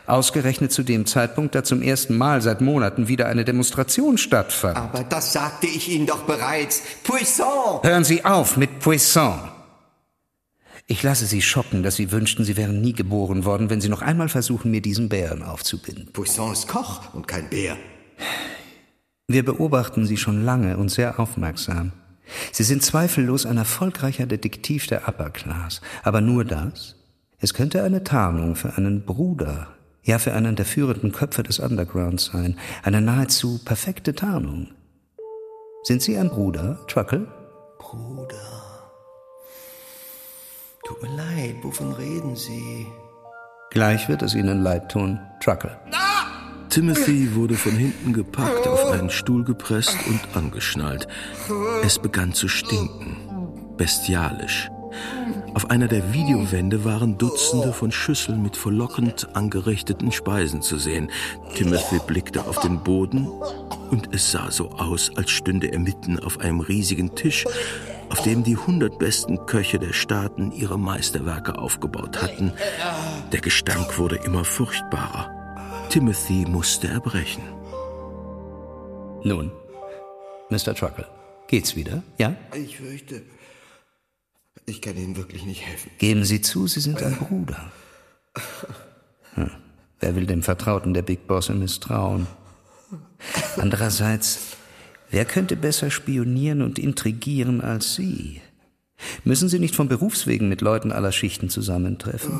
Ausgerechnet zu dem Zeitpunkt, da zum ersten Mal seit Monaten wieder eine Demonstration stattfand. Aber das sagte ich Ihnen doch bereits. Puissant! Hören Sie auf mit Puissant! Ich lasse Sie schocken, dass Sie wünschten, Sie wären nie geboren worden, wenn Sie noch einmal versuchen, mir diesen Bären aufzubinden. Puissant ist Koch und kein Bär. Wir beobachten Sie schon lange und sehr aufmerksam. Sie sind zweifellos ein erfolgreicher Detektiv der Upper Class. Aber nur das? Es könnte eine Tarnung für einen Bruder, ja für einen der führenden Köpfe des Undergrounds sein. Eine nahezu perfekte Tarnung. Sind Sie ein Bruder, Truckle? Bruder. Tut mir leid, wovon reden Sie? Gleich wird es Ihnen leid tun, Truckle. Timothy wurde von hinten gepackt, auf einen Stuhl gepresst und angeschnallt. Es begann zu stinken. Bestialisch. Auf einer der Videowände waren Dutzende von Schüsseln mit verlockend angerichteten Speisen zu sehen. Timothy blickte auf den Boden und es sah so aus, als stünde er mitten auf einem riesigen Tisch, auf dem die hundert besten Köche der Staaten ihre Meisterwerke aufgebaut hatten. Der Gestank wurde immer furchtbarer. Timothy musste erbrechen. Nun, Mr. Truckle, geht's wieder, ja? Ich fürchte, ich kann Ihnen wirklich nicht helfen. Geben Sie zu, Sie sind ein Bruder. Hm. Wer will dem Vertrauten der Big Bosse misstrauen? Andererseits, wer könnte besser spionieren und intrigieren als Sie? Müssen Sie nicht von Berufswegen mit Leuten aller Schichten zusammentreffen?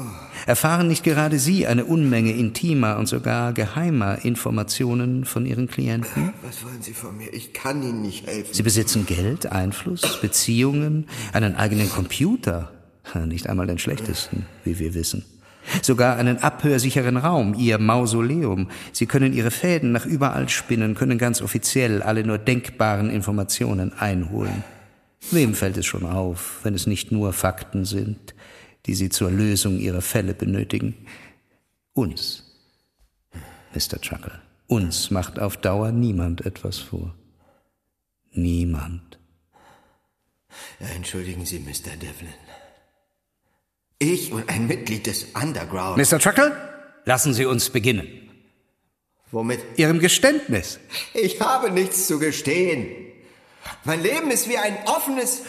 Erfahren nicht gerade Sie eine Unmenge intimer und sogar geheimer Informationen von Ihren Klienten? Was wollen Sie von mir? Ich kann Ihnen nicht helfen. Sie besitzen Geld, Einfluss, Beziehungen, einen eigenen Computer. Nicht einmal den schlechtesten, wie wir wissen. Sogar einen abhörsicheren Raum, Ihr Mausoleum. Sie können Ihre Fäden nach überall spinnen, können ganz offiziell alle nur denkbaren Informationen einholen. Wem fällt es schon auf, wenn es nicht nur Fakten sind, die Sie zur Lösung Ihrer Fälle benötigen? Uns, Mr. Truckle. Uns macht auf Dauer niemand etwas vor. Niemand. Entschuldigen Sie, Mr. Devlin. Ich und ein Mitglied des Underground. Mr. Truckle, lassen Sie uns beginnen. Womit? Ihrem Geständnis. Ich habe nichts zu gestehen. Mein Leben ist wie ein offenes...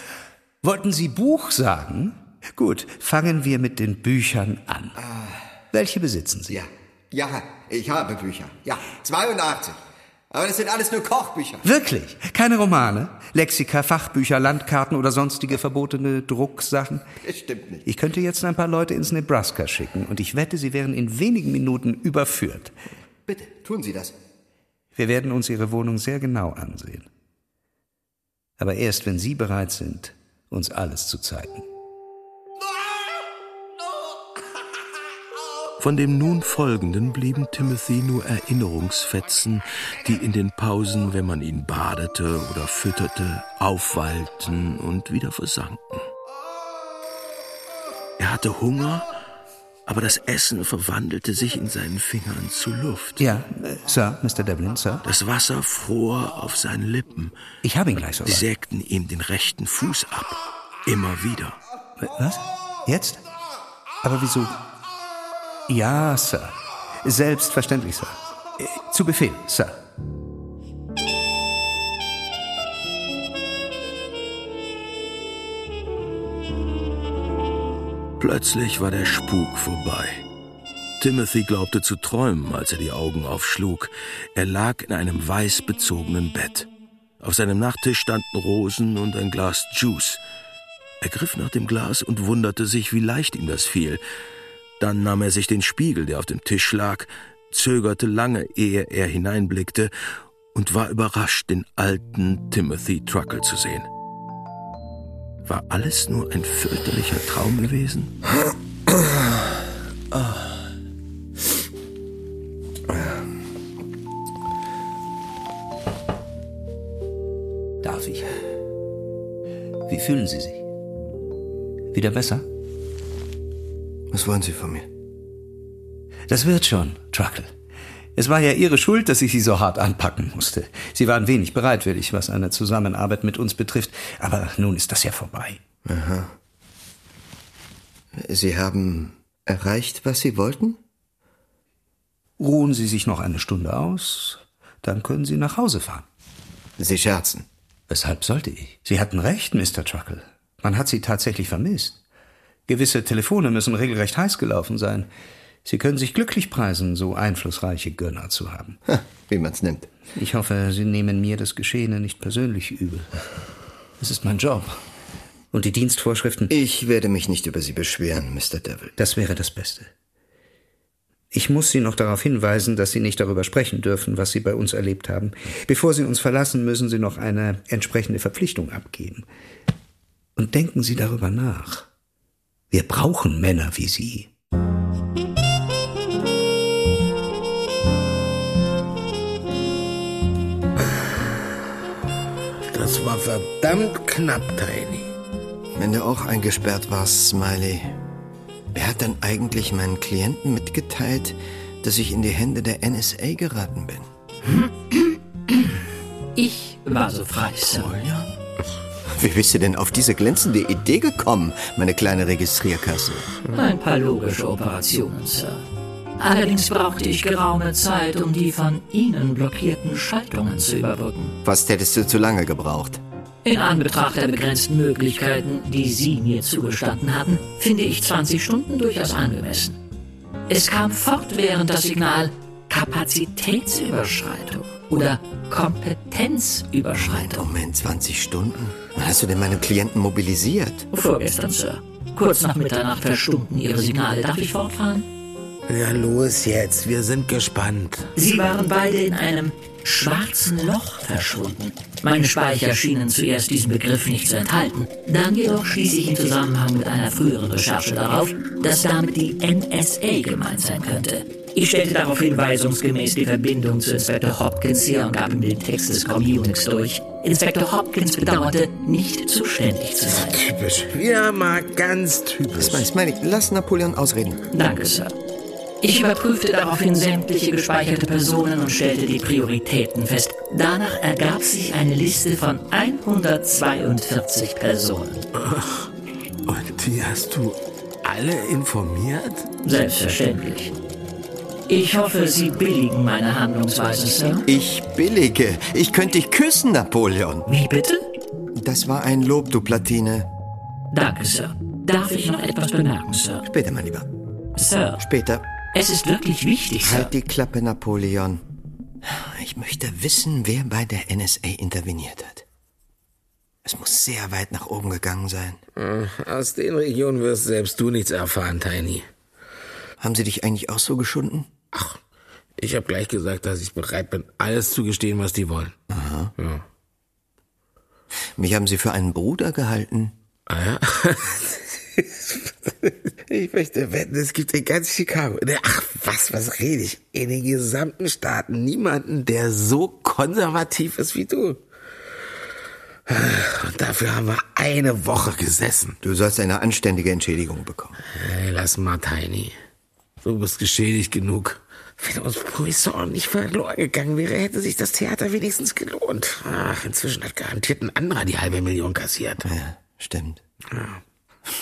Wollten Sie Buch sagen? Gut, fangen wir mit den Büchern an. Welche besitzen Sie? Ja, ja, ich habe Bücher. Ja, 82. Aber das sind alles nur Kochbücher. Wirklich? Keine Romane? Lexika, Fachbücher, Landkarten oder sonstige verbotene Drucksachen? Das stimmt nicht. Ich könnte jetzt ein paar Leute ins Nebraska schicken und ich wette, sie wären in wenigen Minuten überführt. Bitte, tun Sie das. Wir werden uns Ihre Wohnung sehr genau ansehen. Aber erst, wenn Sie bereit sind, uns alles zu zeigen. Von dem nun Folgenden blieben Timothy nur Erinnerungsfetzen, die in den Pausen, wenn man ihn badete oder fütterte, aufwallten und wieder versanken. Er hatte Hunger, aber das Essen verwandelte sich in seinen Fingern zu Luft. Ja, äh, Sir, Mr. Devlin, Sir. Das Wasser fror auf seinen Lippen. Ich habe ihn gleich so. Sie sägten ihm den rechten Fuß ab. Immer wieder. Was? Jetzt? Aber wieso? Ja, Sir. Selbstverständlich, Sir. Zu Befehl, Sir. Plötzlich war der Spuk vorbei. Timothy glaubte zu träumen, als er die Augen aufschlug. Er lag in einem weiß bezogenen Bett. Auf seinem Nachttisch standen Rosen und ein Glas Juice. Er griff nach dem Glas und wunderte sich, wie leicht ihm das fiel. Dann nahm er sich den Spiegel, der auf dem Tisch lag, zögerte lange, ehe er hineinblickte und war überrascht, den alten Timothy Truckle zu sehen. War alles nur ein fürchterlicher Traum gewesen? Darf ich? Wie fühlen Sie sich? Wieder besser? Was wollen Sie von mir? Das wird schon, Truckle. Es war ja Ihre Schuld, dass ich Sie so hart anpacken musste. Sie waren wenig bereitwillig, was eine Zusammenarbeit mit uns betrifft. Aber nun ist das ja vorbei. Aha. Sie haben erreicht, was Sie wollten? Ruhen Sie sich noch eine Stunde aus, dann können Sie nach Hause fahren. Sie scherzen. Weshalb sollte ich? Sie hatten recht, Mr. Truckle. Man hat Sie tatsächlich vermisst. Gewisse Telefone müssen regelrecht heiß gelaufen sein. Sie können sich glücklich preisen, so einflussreiche Gönner zu haben. Ha, wie man's nimmt. Ich hoffe, Sie nehmen mir das Geschehene nicht persönlich übel. Es ist mein Job. Und die Dienstvorschriften. Ich werde mich nicht über Sie beschweren, Mr. Devil. Das wäre das Beste. Ich muss Sie noch darauf hinweisen, dass Sie nicht darüber sprechen dürfen, was Sie bei uns erlebt haben. Bevor Sie uns verlassen, müssen Sie noch eine entsprechende Verpflichtung abgeben. Und denken Sie darüber nach. Wir brauchen Männer wie Sie. Das war verdammt knapp, Tiny. Wenn du auch eingesperrt warst, Smiley, wer hat dann eigentlich meinen Klienten mitgeteilt, dass ich in die Hände der NSA geraten bin? Ich war so frei, Sir. Wie bist du denn auf diese glänzende Idee gekommen, meine kleine Registrierkasse? Ein paar logische Operationen, Sir. Allerdings brauchte ich geraume Zeit, um die von Ihnen blockierten Schaltungen zu überbrücken. Fast hättest du zu lange gebraucht. In Anbetracht der begrenzten Möglichkeiten, die Sie mir zugestanden hatten, finde ich 20 Stunden durchaus angemessen. Es kam fortwährend das Signal Kapazitätsüberschreitung oder Kompetenzüberschreitung. Moment, 20 Stunden? Wann hast du denn meinen Klienten mobilisiert? Vorgestern, Sir. Kurz nach Mitternacht verstummten Ihre Signale. Darf ich fortfahren? Ja, los jetzt, wir sind gespannt. Sie waren beide in einem schwarzen Loch verschwunden. Meine Speicher schienen zuerst diesen Begriff nicht zu enthalten. Dann jedoch stieß ich im Zusammenhang mit einer früheren Recherche darauf, dass damit die NSA gemeint sein könnte. Ich stellte daraufhin weisungsgemäß die Verbindung zu Inspektor Hopkins her und gab ihm den Text des Communix durch. Inspektor Hopkins bedauerte, nicht zuständig zu sein. Typisch. Ja, mal ganz typisch. Smiley, Smiley, lass Napoleon ausreden. Danke, Sir. Ich überprüfte daraufhin sämtliche gespeicherte Personen und stellte die Prioritäten fest. Danach ergab sich eine Liste von 142 Personen. Und die hast du alle informiert? Selbstverständlich. Ich hoffe, Sie billigen meine Handlungsweise, Sir. Ich billige. Ich könnte dich küssen, Napoleon. Wie bitte? Das war ein Lob, du Platine. Danke, Sir. Darf ich noch etwas bemerken, Sir? Später, mein Lieber. Sir, Später. Es ist wirklich wichtig, Sir. Halt die Klappe, Napoleon. Ich möchte wissen, wer bei der NSA interveniert hat. Es muss sehr weit nach oben gegangen sein. Hm, Aus den Regionen wirst selbst du nichts erfahren, Tiny. Haben sie dich eigentlich auch so geschunden? Ich habe gleich gesagt, dass ich bereit bin, alles zu gestehen, was die wollen. Aha. Ja. Mich haben sie für einen Bruder gehalten. Ah ja? Ich möchte wetten, es gibt in ganz Chicago, ach was, was rede ich, in den gesamten Staaten niemanden, der so konservativ ist wie du. Und dafür haben wir eine Woche gesessen. Du sollst eine anständige Entschädigung bekommen. Hey, lass mal, Tiny. Du bist geschädigt genug. Wenn uns Poisson nicht verloren gegangen wäre, hätte sich das Theater wenigstens gelohnt. Ach, inzwischen hat garantiert ein anderer die halbe Million kassiert. Ja, stimmt.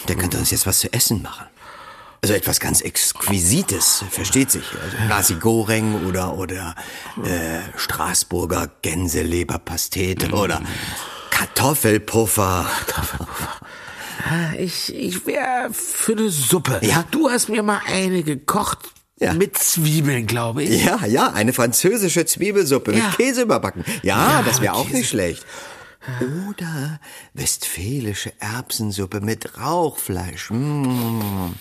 Der könnte uns jetzt was zu essen machen. Also etwas ganz Exquisites, versteht sich. Also Nasi Goreng oder, oder äh, Straßburger Gänseleberpastete oder Kartoffelpuffer. Ah, Ich, ich wäre für eine Suppe. Ja? Du hast mir mal eine gekocht. Mit Zwiebeln, glaube ich. Ja, ja, eine französische Zwiebelsuppe Ja. mit Käse überbacken. Ja, Ja, das wäre auch nicht schlecht. Oder westfälische Erbsensuppe mit Rauchfleisch. Mm.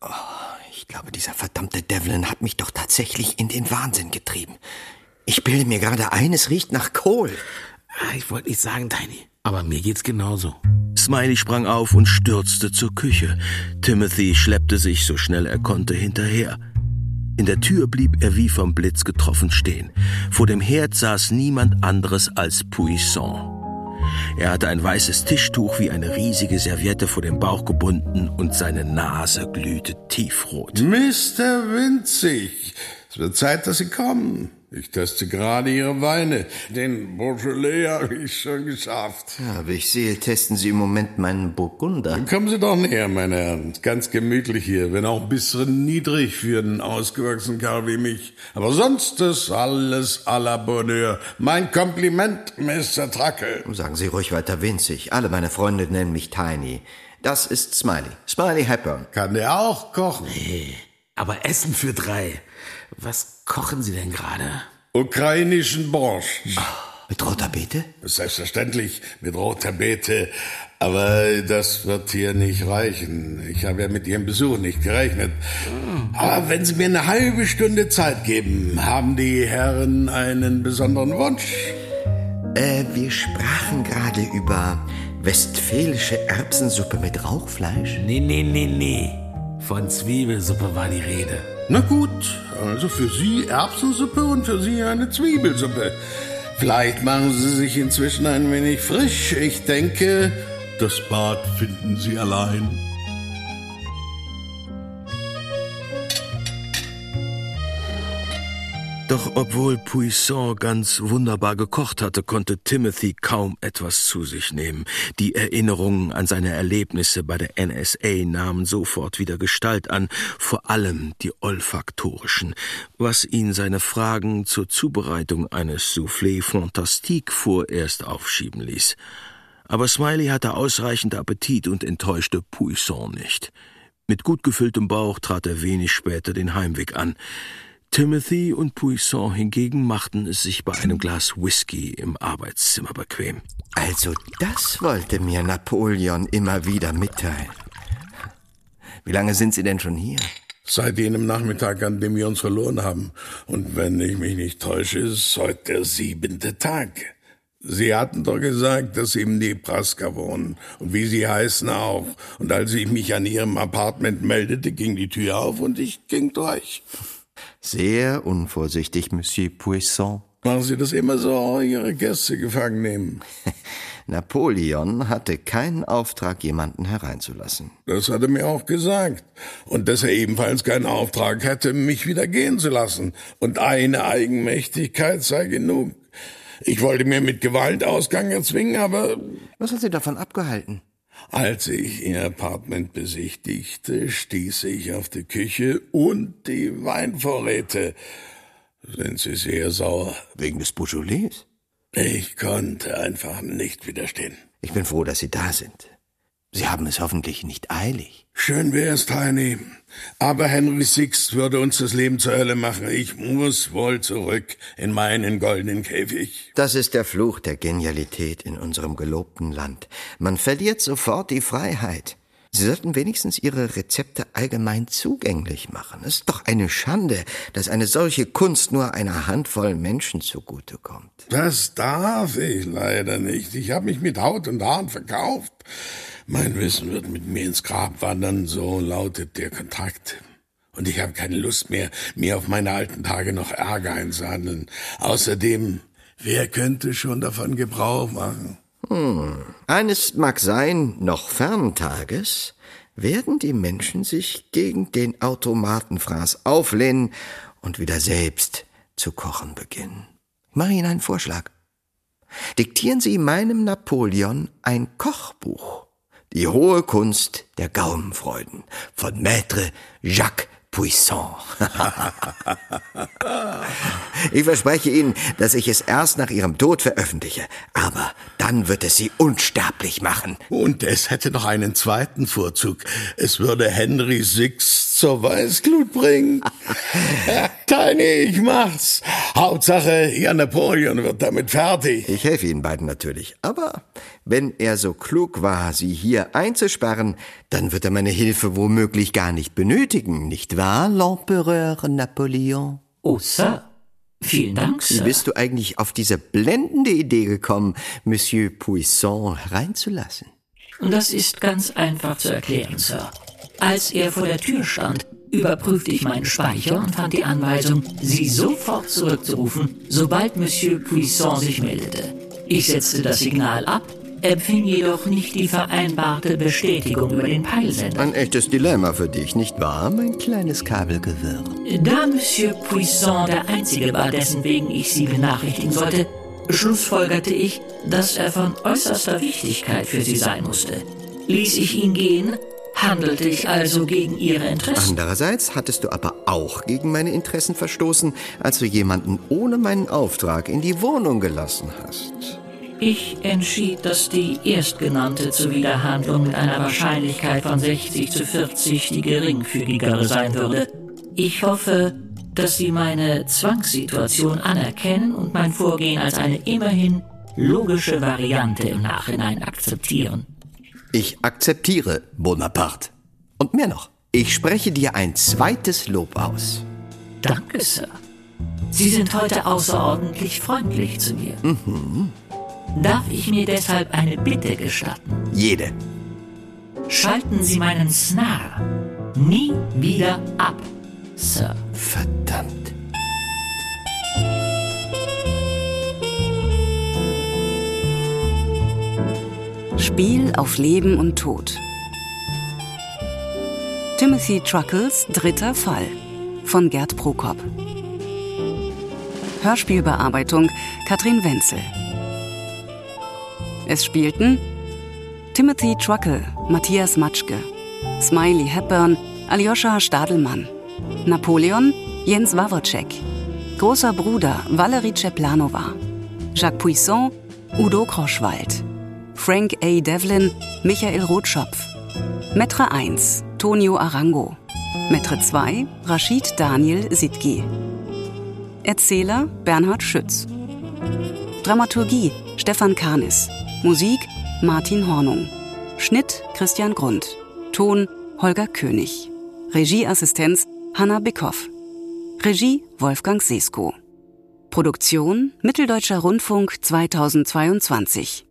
Oh, ich glaube, dieser verdammte Devlin hat mich doch tatsächlich in den Wahnsinn getrieben. Ich bilde mir gerade ein, es riecht nach Kohl. Ah, Ich wollte nicht sagen, Tiny, aber mir geht's genauso. Smiley sprang auf und stürzte zur Küche. Timothy schleppte sich so schnell er konnte hinterher. In der Tür blieb er wie vom Blitz getroffen stehen. Vor dem Herd saß niemand anderes als Puisson. Er hatte ein weißes Tischtuch wie eine riesige Serviette vor dem Bauch gebunden und seine Nase glühte tiefrot. Mr. Winzig, es wird Zeit, dass Sie kommen. Ich teste gerade Ihre Weine. Den Beaujolais habe ich schon geschafft. Ja, wie ich sehe, testen Sie im Moment meinen Burgunder. Kommen Sie doch näher, meine Herren. Ganz gemütlich hier, wenn auch ein bisschen niedrig für einen ausgewachsenen Kerl wie mich. Aber sonst ist alles à la Bonheur. Mein Kompliment, Mr. Truckle. Sagen Sie ruhig weiter winzig. Alle meine Freunde nennen mich Tiny. Das ist Smiley. Smiley Hepburn. Kann der auch kochen? Nee, aber Essen für drei. Was kochen Sie denn gerade? Ukrainischen Borscht. Mit roter Beete? Selbstverständlich mit roter Beete. Aber das wird hier nicht reichen. Ich habe ja mit Ihrem Besuch nicht gerechnet. Aber wenn Sie mir eine halbe Stunde Zeit geben, haben die Herren einen besonderen Wunsch. Äh, wir sprachen gerade über westfälische Erbsensuppe mit Rauchfleisch. Nee, nee, nee, nee. Von Zwiebelsuppe war die Rede. Na gut, also für Sie Erbsensuppe und für Sie eine Zwiebelsuppe. Vielleicht machen Sie sich inzwischen ein wenig frisch. Ich denke, das Bad finden Sie allein. Doch obwohl Puisson ganz wunderbar gekocht hatte, konnte Timothy kaum etwas zu sich nehmen. Die Erinnerungen an seine Erlebnisse bei der NSA nahmen sofort wieder Gestalt an, vor allem die olfaktorischen, was ihn seine Fragen zur Zubereitung eines Soufflé Fantastique vorerst aufschieben ließ. Aber Smiley hatte ausreichend Appetit und enttäuschte Puisson nicht. Mit gut gefülltem Bauch trat er wenig später den Heimweg an. Timothy und Puisson hingegen machten es sich bei einem Glas Whisky im Arbeitszimmer bequem. Also das wollte mir Napoleon immer wieder mitteilen. Wie lange sind Sie denn schon hier? Seit jenem Nachmittag, an dem wir uns verloren haben. Und wenn ich mich nicht täusche, ist heute der siebente Tag. Sie hatten doch gesagt, dass Sie im Nebraska wohnen. Und wie Sie heißen auch. Und als ich mich an Ihrem Apartment meldete, ging die Tür auf und ich ging durch. Sehr unvorsichtig, Monsieur Puisson. Machen Sie das immer so, Ihre Gäste gefangen nehmen. Napoleon hatte keinen Auftrag, jemanden hereinzulassen. Das hat er mir auch gesagt. Und dass er ebenfalls keinen Auftrag hätte, mich wieder gehen zu lassen. Und eine Eigenmächtigkeit sei genug. Ich wollte mir mit Gewalt Ausgang erzwingen, aber... Was hat Sie davon abgehalten? Als ich ihr Apartment besichtigte, stieß ich auf die Küche und die Weinvorräte. Sind Sie sehr sauer? Wegen des Beaujolais? Ich konnte einfach nicht widerstehen. Ich bin froh, dass Sie da sind. Sie haben es hoffentlich nicht eilig. Schön wär's, Tiny. Aber Henry Six würde uns das Leben zur Hölle machen. Ich muss wohl zurück in meinen goldenen Käfig. Das ist der Fluch der Genialität in unserem gelobten Land. Man verliert sofort die Freiheit. Sie sollten wenigstens Ihre Rezepte allgemein zugänglich machen. Es ist doch eine Schande, dass eine solche Kunst nur einer Handvoll Menschen zugutekommt. Das darf ich leider nicht. Ich habe mich mit Haut und Haaren verkauft. Mein Wissen wird mit mir ins Grab wandern, so lautet der Kontrakt. Und ich habe keine Lust mehr, mir auf meine alten Tage noch Ärger einzuhandeln. Außerdem, wer könnte schon davon Gebrauch machen? Hm. Eines mag sein, noch fernen Tages werden die Menschen sich gegen den Automatenfraß auflehnen und wieder selbst zu kochen beginnen. Ich mache Ihnen einen Vorschlag. Diktieren Sie meinem Napoleon ein Kochbuch. Die hohe Kunst der Gaumenfreuden von Maître Jacques Puissant. ich verspreche Ihnen, dass ich es erst nach Ihrem Tod veröffentliche, aber dann wird es Sie unsterblich machen. Und es hätte noch einen zweiten Vorzug. Es würde Henry Six zur Weißglut bringen. Tiny, ich mach's. Hauptsache, Ihr Napoleon wird damit fertig. Ich helfe Ihnen beiden natürlich. Aber wenn er so klug war, Sie hier einzusperren, dann wird er meine Hilfe womöglich gar nicht benötigen, nicht wahr, l'Empereur Napoleon? Oh, Sir. Vielen Dank, Sir. Wie bist du eigentlich auf diese blendende Idee gekommen, Monsieur Puissant hereinzulassen? Das ist ganz einfach zu erklären, Sir. Als er vor der Tür stand, überprüfte ich meinen Speicher und fand die Anweisung, Sie sofort zurückzurufen, sobald Monsieur Puissant sich meldete. Ich setzte das Signal ab, empfing jedoch nicht die vereinbarte Bestätigung über den Peilsender. Ein echtes Dilemma für dich, nicht wahr, mein kleines Kabelgewirr? Da Monsieur Puissant der Einzige war, dessen wegen ich Sie benachrichtigen sollte, schlussfolgerte ich, dass er von äußerster Wichtigkeit für Sie sein musste. Ließ ich ihn gehen, handelte ich also gegen Ihre Interessen. Andererseits hattest du aber auch gegen meine Interessen verstoßen, als du jemanden ohne meinen Auftrag in die Wohnung gelassen hast. Ich entschied, dass die erstgenannte Zuwiderhandlung mit einer Wahrscheinlichkeit von 60 zu 40 die geringfügigere sein würde. Ich hoffe, dass Sie meine Zwangssituation anerkennen und mein Vorgehen als eine immerhin logische Variante im Nachhinein akzeptieren. Ich akzeptiere Bonaparte. Und mehr noch, ich spreche dir ein zweites Lob aus. Danke, Sir. Sie sind heute außerordentlich freundlich zu mir. Mhm. Darf ich mir deshalb eine Bitte gestatten? Jede. Schalten Sie meinen Snar nie wieder ab, Sir. Verdammt. Spiel auf Leben und Tod. Timothy Truckles dritter Fall von Gerd Prokop. Hörspielbearbeitung Katrin Wenzel. Es spielten Timothy Truckle, Matthias Matschke, Smiley Hepburn, Aljoscha Stadelmann, Napoleon, Jens Wawrczek, Großer Bruder Valerie Ceplanova, Jacques Puissant, Udo Kroschwald, Frank A. Devlin, Michael Rotschopf, Metre 1, Tonio Arango, Metre 2, Rashid Daniel Sidgi. Erzähler Bernhard Schütz. Dramaturgie Stefan Karnis. Musik Martin Hornung. Schnitt Christian Grund. Ton Holger König. Regieassistenz Hanna Bickhoff. Regie Wolfgang Sesko. Produktion Mitteldeutscher Rundfunk 2022.